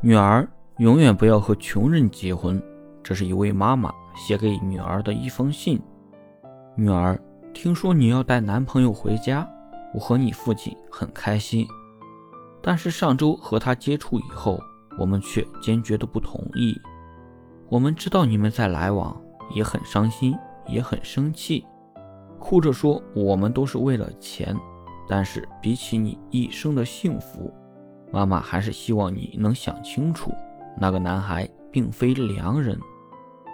女儿永远不要和穷人结婚。这是一位妈妈写给女儿的一封信。女儿，听说你要带男朋友回家，我和你父亲很开心。但是上周和他接触以后，我们却坚决的不同意。我们知道你们在来往，也很伤心，也很生气，哭着说我们都是为了钱。但是比起你一生的幸福，妈妈还是希望你能想清楚，那个男孩并非良人，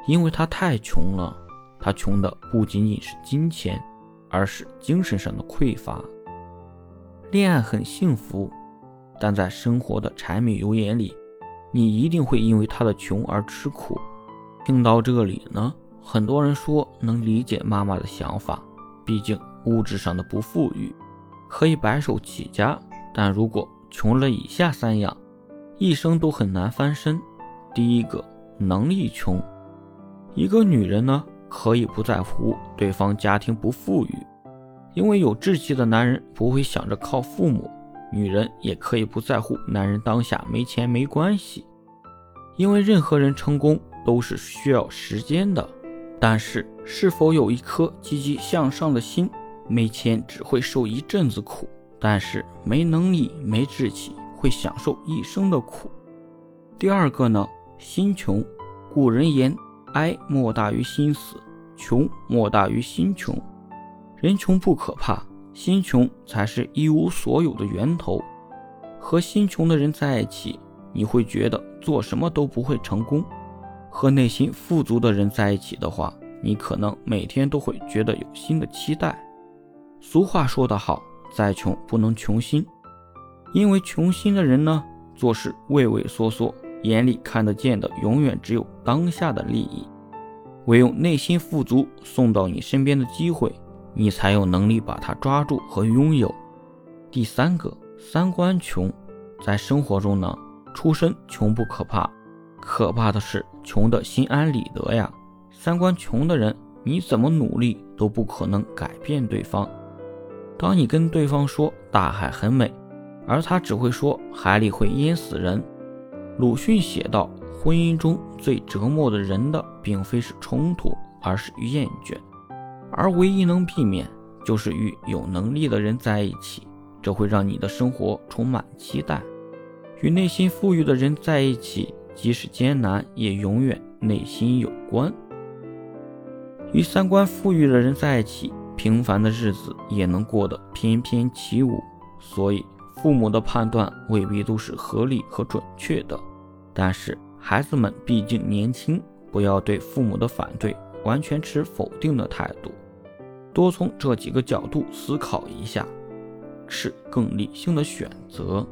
因为他太穷了。他穷的不仅仅是金钱，而是精神上的匮乏。恋爱很幸福，但在生活的柴米油盐里，你一定会因为他的穷而吃苦。听到这里呢，很多人说能理解妈妈的想法，毕竟物质上的不富裕。可以白手起家，但如果穷了以下三样，一生都很难翻身。第一个，能力穷。一个女人呢，可以不在乎对方家庭不富裕，因为有志气的男人不会想着靠父母；女人也可以不在乎男人当下没钱没关系，因为任何人成功都是需要时间的。但是，是否有一颗积极向上的心？没钱只会受一阵子苦，但是没能力、没志气会享受一生的苦。第二个呢，心穷。古人言：“哀莫大于心死，穷莫大于心穷。”人穷不可怕，心穷才是一无所有的源头。和心穷的人在一起，你会觉得做什么都不会成功；和内心富足的人在一起的话，你可能每天都会觉得有新的期待。俗话说得好，再穷不能穷心，因为穷心的人呢，做事畏畏缩缩，眼里看得见的永远只有当下的利益。唯有内心富足，送到你身边的机会，你才有能力把它抓住和拥有。第三个，三观穷，在生活中呢，出身穷不可怕，可怕的是穷的心安理得呀。三观穷的人，你怎么努力都不可能改变对方。当你跟对方说大海很美，而他只会说海里会淹死人。鲁迅写道：婚姻中最折磨的人的，并非是冲突，而是厌倦。而唯一能避免，就是与有能力的人在一起，这会让你的生活充满期待。与内心富裕的人在一起，即使艰难，也永远内心有关。与三观富裕的人在一起。平凡的日子也能过得翩翩起舞，所以父母的判断未必都是合理和准确的。但是孩子们毕竟年轻，不要对父母的反对完全持否定的态度，多从这几个角度思考一下，是更理性的选择。